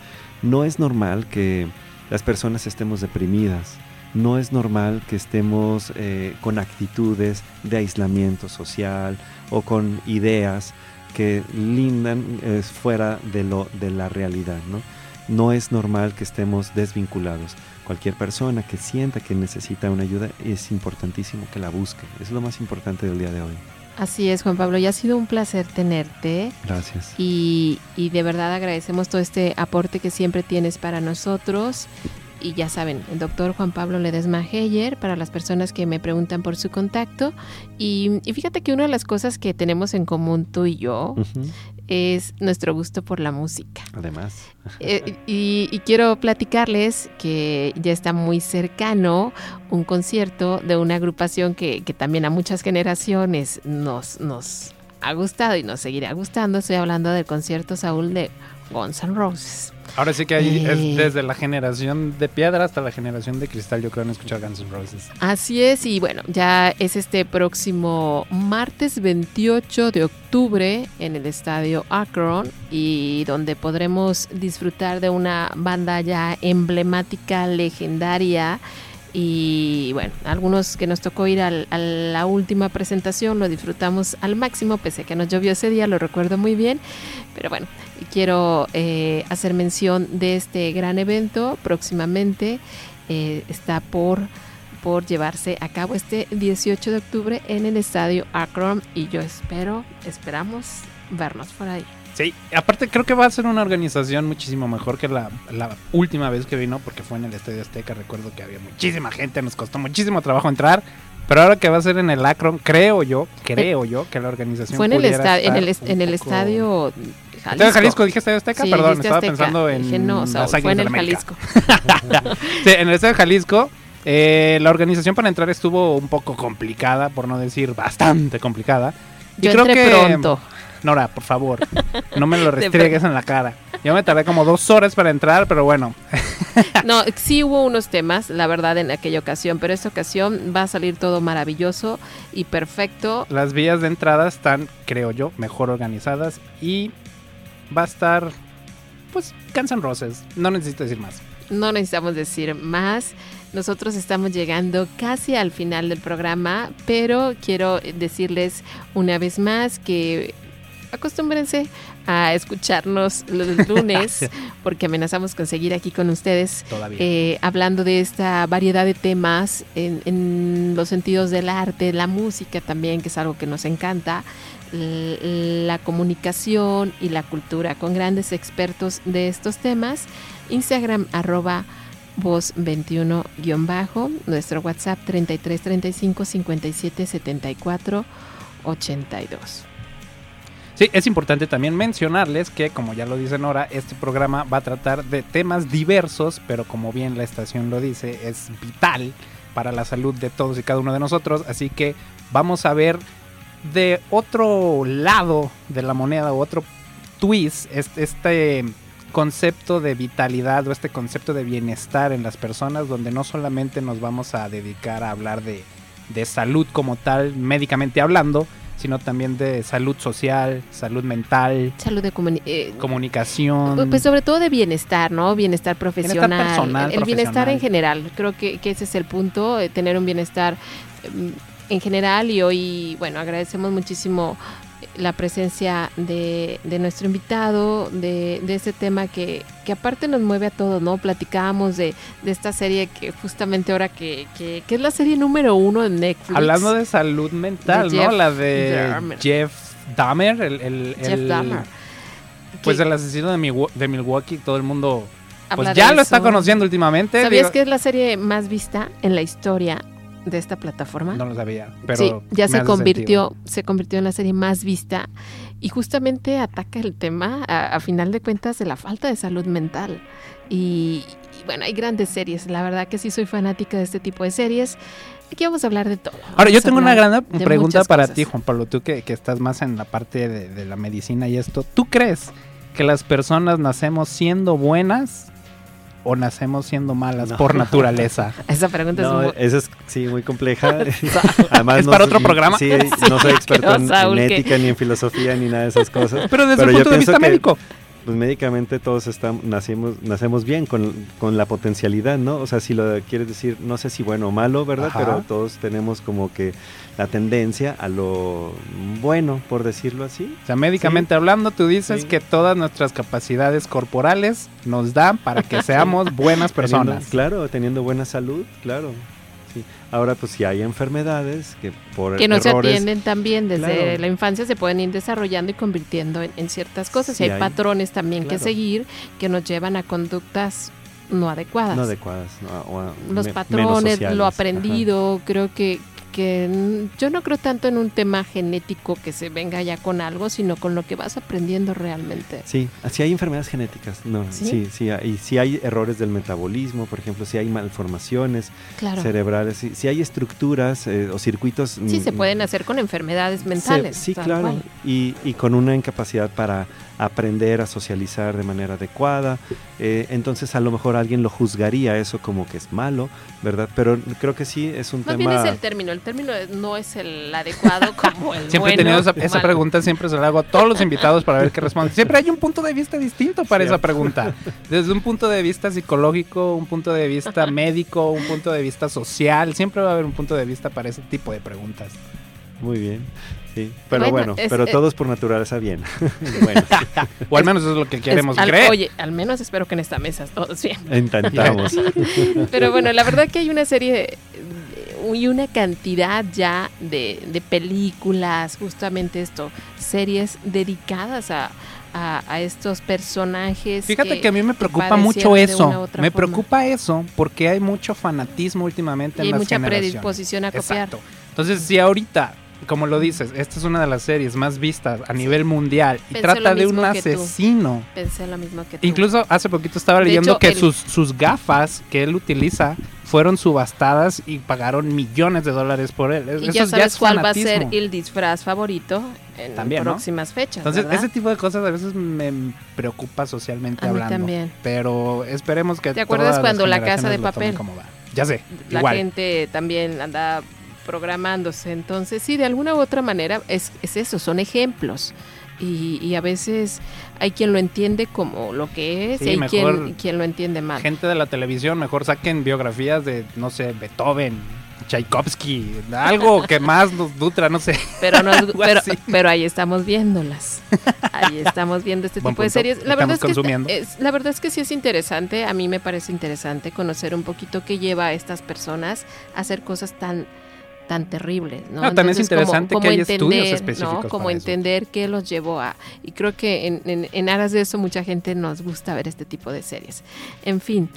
No es normal que las personas estemos deprimidas, no es normal que estemos eh, con actitudes de aislamiento social o con ideas que lindan fuera de, lo, de la realidad. ¿no? no es normal que estemos desvinculados. Cualquier persona que sienta que necesita una ayuda es importantísimo que la busque. Es lo más importante del día de hoy. Así es, Juan Pablo, y ha sido un placer tenerte. Gracias. Y, y de verdad agradecemos todo este aporte que siempre tienes para nosotros y ya saben, el doctor Juan Pablo Ledesma Heyer, para las personas que me preguntan por su contacto. Y, fíjate que una de las cosas que tenemos en común tú y yo es nuestro gusto por la música. Además. Eh, y, quiero platicarles que ya está muy cercano un concierto de una agrupación que, que también a muchas generaciones nos, nos ha gustado y nos seguirá gustando. Estoy hablando del concierto Saúl de Guns N' Roses. Ahora sí que ahí es desde la generación de piedra hasta la generación de cristal, yo creo, en escuchar Guns N' Roses. Así es, y bueno, ya es este próximo martes 28 de octubre en el estadio Akron y donde podremos disfrutar de una banda ya emblemática, legendaria y bueno, algunos que nos tocó ir a la última presentación lo disfrutamos al máximo, pese a que nos llovió ese día, lo recuerdo muy bien. Pero bueno, quiero eh, hacer mención de este gran evento próximamente. Eh, está por, por llevarse a cabo este 18 de octubre en el estadio Akron y yo espero, esperamos vernos por ahí. Sí, aparte creo que va a ser una organización muchísimo mejor que la, última vez que vino, porque fue en el Estadio Azteca. Recuerdo que había muchísima gente, nos costó muchísimo trabajo entrar. Pero ahora que va a ser en el Akron, creo yo, creo yo que la organización fue en el, en el, en el estadio Jalisco. Jalisco dije Estadio Azteca? Perdón, estaba pensando en no, fue en el Jalisco. sí, en el Estadio Jalisco. Eh, la organización para entrar estuvo un poco complicada, por no decir bastante complicada. Yo creo que pronto. Nora, por favor, no me lo restriegues en la cara. Yo me tardé como dos horas para entrar, pero bueno. no, sí hubo unos temas, la verdad, en aquella ocasión, pero esta ocasión va a salir todo maravilloso y perfecto. Las vías de entrada están, creo yo, mejor organizadas y va a estar, pues, cansan roces. No necesito decir más. No necesitamos decir más. Nosotros estamos llegando casi al final del programa, pero quiero decirles una vez más que acostúmbrense a escucharnos los lunes, porque amenazamos con seguir aquí con ustedes eh, hablando de esta variedad de temas en, los sentidos del arte, la música también, que es algo que nos encanta, la comunicación y la cultura, con grandes expertos de estos temas. Instagram arroba voz 21 bajo, nuestro WhatsApp 33 35 57 74 82. Sí, es importante también mencionarles que, como ya lo dice Nora, este programa va a tratar de temas diversos, pero como bien la estación lo dice, es vital para la salud de todos y cada uno de nosotros. Así que vamos a ver de otro lado de la moneda o otro twist este concepto de vitalidad o este concepto de bienestar en las personas donde no solamente nos vamos a dedicar a hablar de, de salud como tal, médicamente hablando, sino también de salud social, salud mental, salud de eh, comunicación. Pues sobre todo de bienestar, ¿no? Bienestar profesional, bienestar personal, el bienestar en general. Creo que, que, ese es el punto, eh, tener un bienestar mm, en general y hoy, bueno, agradecemos muchísimo la presencia de, de nuestro invitado, de, de este tema que, que, aparte nos mueve a todos, ¿no? Platicábamos de, de esta serie que justamente ahora que, que, es la serie número uno de Netflix. Hablando de salud mental, ¿no? La de Jeff Dahmer, el, Jeff Dahmer. Pues el asesino de, de Milwaukee, todo el mundo pues ya lo está conociendo últimamente. ¿Sabías que es la serie más vista en la historia de esta plataforma. No lo sabía, pero sí, ya se convirtió, se convirtió en la serie más vista y justamente ataca el tema, a, final de cuentas, de la falta de salud mental. Y, bueno, hay grandes series, la verdad que sí soy fanática de este tipo de series. Aquí vamos a hablar de todo. Ahora, yo tengo una gran pregunta para ti, Juan Pablo, tú que, que, estás más en la parte de, de la medicina y esto. ¿Tú crees que las personas nacemos siendo buenas o nacemos siendo malas por naturaleza? Esa pregunta es muy... Esa es, sí, muy compleja. Además, ¿Es para otro programa? Sí, no soy experto en, ética, ni en filosofía, ni nada de esas cosas. Pero desde el punto de vista médico pues médicamente todos estamos, nacimos, nacemos bien con, con, la potencialidad, ¿no? O sea, si lo quieres decir, no sé si bueno o malo, ¿verdad? Pero todos tenemos como que la tendencia a lo bueno, por decirlo así. O sea, médicamente hablando, tú dices que todas nuestras capacidades corporales nos dan para que seamos buenas personas. claro, teniendo buena salud, claro. Ahora, pues si hay enfermedades que por Que no se atienden también desde la infancia, se pueden ir desarrollando y convirtiendo en, ciertas cosas. y hay, patrones también que seguir que nos llevan a conductas no adecuadas. No adecuadas. Los patrones, lo aprendido, creo que, que yo no creo tanto en un tema genético que se venga ya con algo, sino con lo que vas aprendiendo realmente. Sí, así hay enfermedades genéticas, no, sí, sí, y si hay errores del metabolismo, por ejemplo, si hay malformaciones cerebrales, si, hay estructuras eh, o circuitos. Sí, se pueden hacer con enfermedades mentales. sí, claro, y, y con una incapacidad para aprender a socializar de manera adecuada. Eh, entonces a lo mejor alguien lo juzgaría eso como que es malo, ¿verdad? Pero creo que sí es un tema... Más bien es el término, el término no es el adecuado como el Siempre he tenido esa, pregunta, siempre se la hago a todos los invitados para ver qué responden. Siempre hay un punto de vista distinto para esa pregunta. Desde un punto de vista psicológico, un punto de vista médico, un punto de vista social, siempre va a haber un punto de vista para ese tipo de preguntas. Muy bien. Sí, pero bueno, pero todos por naturaleza bien. o al menos eso es lo que queremos creer. Oye, al menos espero que en esta mesa todos bien. Intentamos. pero bueno, la verdad que hay una serie y una cantidad ya de, de películas, justamente esto, series dedicadas a, a, estos personajes. Fíjate que, a mí me preocupa mucho eso. Me preocupa eso porque hay mucho fanatismo últimamente y en hay mucha predisposición a copiar. Entonces, si ahorita como lo dices, esta es una de las series más vistas a nivel mundial y trata de un asesino. Pensé lo mismo que tú. Incluso hace poquito estaba leyendo que sus, sus gafas que él utiliza fueron subastadas y pagaron millones de dólares por él. Y ya sabes cuál va a ser el disfraz favorito en próximas fechas. Entonces, ese tipo de cosas a veces me preocupa socialmente hablando. también. Pero esperemos que. ¿Te acuerdas cuando la casa de papel? Ya sé. La gente también anda programándose. Entonces, sí, de alguna u otra manera es, es eso, son ejemplos. Y, y, a veces hay quien lo entiende como lo que es y hay quien, quien, lo entiende mal. Gente de la televisión, mejor saquen biografías de, no sé, Beethoven, Tchaikovsky, algo que más nos nutra, no sé. Pero, pero, ahí estamos viéndolas. Ahí estamos viendo este tipo de series. La verdad, es que, la verdad es que sí es interesante, a mí me parece interesante conocer un poquito qué lleva a estas personas a hacer cosas tan tan terribles, ¿no? también es interesante que hay estudios específicos Como entender qué los llevó a... Y creo que en, en, aras de eso mucha gente nos gusta ver este tipo de series. En fin,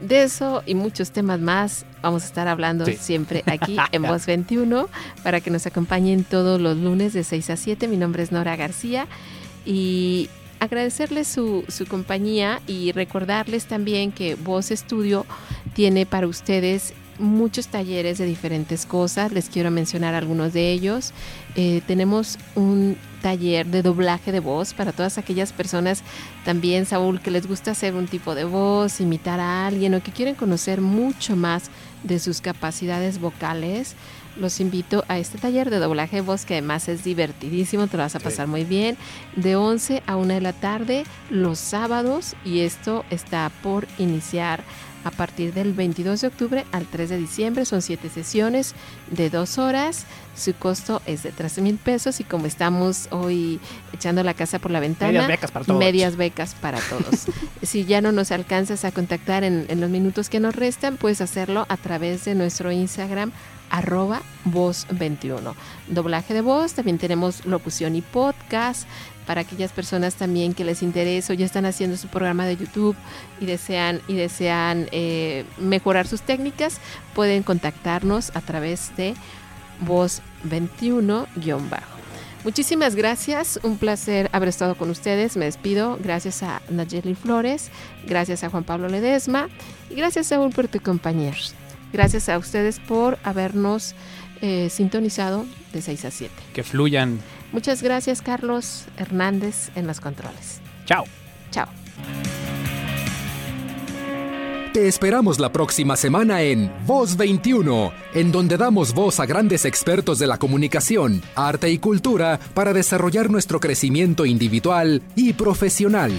de eso y muchos temas más vamos a estar hablando siempre aquí en Voz 21 para que nos acompañen todos los lunes de 6 a 7. Mi nombre es Nora García y agradecerles su, su compañía y recordarles también que Voz Estudio tiene para ustedes muchos talleres de diferentes cosas. Les quiero mencionar algunos de ellos. Eh, tenemos un taller de doblaje de voz para todas aquellas personas también, Saúl, que les gusta hacer un tipo de voz, imitar a alguien o que quieren conocer mucho más de sus capacidades vocales. Los invito a este taller de doblaje de voz que además es divertidísimo, te lo vas a pasar muy bien, de 11 a 1 de la tarde los sábados y esto está por iniciar a partir del 22 de octubre al 3 de diciembre. Son siete sesiones de dos horas. Su costo es de 13 mil pesos y como estamos hoy echando la casa por la ventana, medias becas para todos. Medias becas para todos. si ya no nos alcanzas a contactar en, en los minutos que nos restan, puedes hacerlo a través de nuestro Instagram arroba voz 21. Doblaje de voz, también tenemos locución y podcast para aquellas personas también que les interesa o ya están haciendo su programa de YouTube y desean, y desean eh, mejorar sus técnicas, pueden contactarnos a través de voz 21-bajo. Muchísimas gracias, un placer haber estado con ustedes. Me despido. Gracias a Nayeli Flores, gracias a Juan Pablo Ledesma y gracias a por tu compañeros. Gracias a ustedes por habernos eh, sintonizado de 6 a 7. Que fluyan. Muchas gracias, Carlos Hernández, en los controles. Chao. Chao. Te esperamos la próxima semana en Voz 21, en donde damos voz a grandes expertos de la comunicación, arte y cultura para desarrollar nuestro crecimiento individual y profesional.